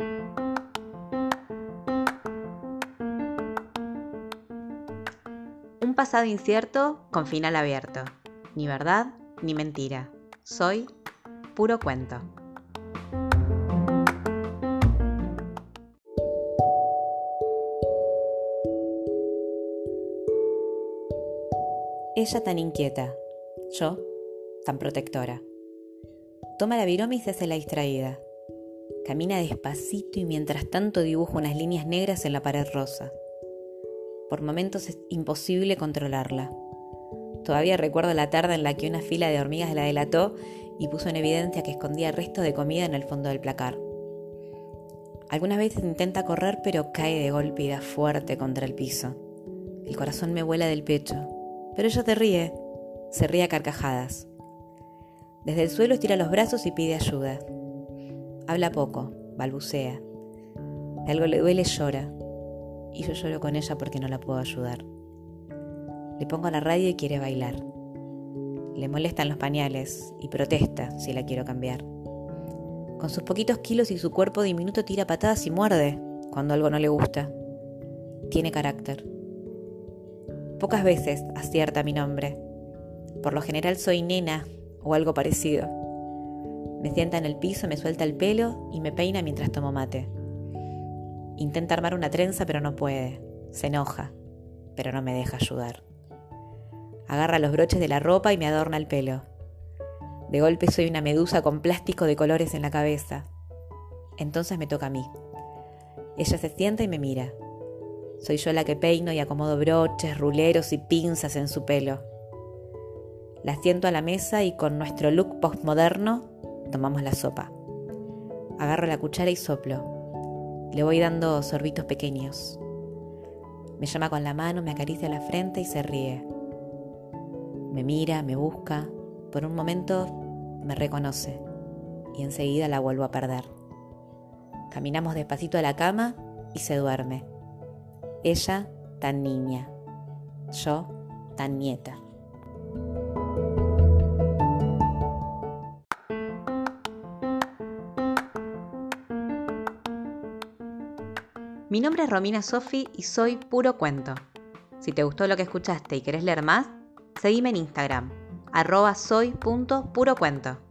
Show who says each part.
Speaker 1: Un pasado incierto con final abierto. Ni verdad ni mentira. Soy puro cuento. Ella tan inquieta, yo tan protectora. Toma la viroma y hace la distraída. Camina despacito y mientras tanto dibuja unas líneas negras en la pared rosa. Por momentos es imposible controlarla. Todavía recuerdo la tarde en la que una fila de hormigas la delató y puso en evidencia que escondía restos de comida en el fondo del placar. Algunas veces intenta correr pero cae de golpe y da fuerte contra el piso. El corazón me vuela del pecho, pero ella te ríe, se ríe a carcajadas. Desde el suelo estira los brazos y pide ayuda. Habla poco, balbucea. algo le duele, llora. Y yo lloro con ella porque no la puedo ayudar. Le pongo la radio y quiere bailar. Le molestan los pañales y protesta si la quiero cambiar. Con sus poquitos kilos y su cuerpo diminuto tira patadas y muerde cuando algo no le gusta. Tiene carácter. Pocas veces acierta mi nombre. Por lo general soy nena o algo parecido. Me sienta en el piso, me suelta el pelo y me peina mientras tomo mate. Intenta armar una trenza pero no puede. Se enoja, pero no me deja ayudar. Agarra los broches de la ropa y me adorna el pelo. De golpe soy una medusa con plástico de colores en la cabeza. Entonces me toca a mí. Ella se sienta y me mira. Soy yo la que peino y acomodo broches, ruleros y pinzas en su pelo. La siento a la mesa y con nuestro look postmoderno tomamos la sopa. Agarro la cuchara y soplo. Le voy dando sorbitos pequeños. Me llama con la mano, me acaricia la frente y se ríe. Me mira, me busca. Por un momento me reconoce y enseguida la vuelvo a perder. Caminamos despacito a la cama y se duerme. Ella tan niña, yo tan nieta. Mi nombre es Romina Sofi y soy Puro Cuento. Si te gustó lo que escuchaste y querés leer más, seguime en Instagram, arroba soy.purocuento.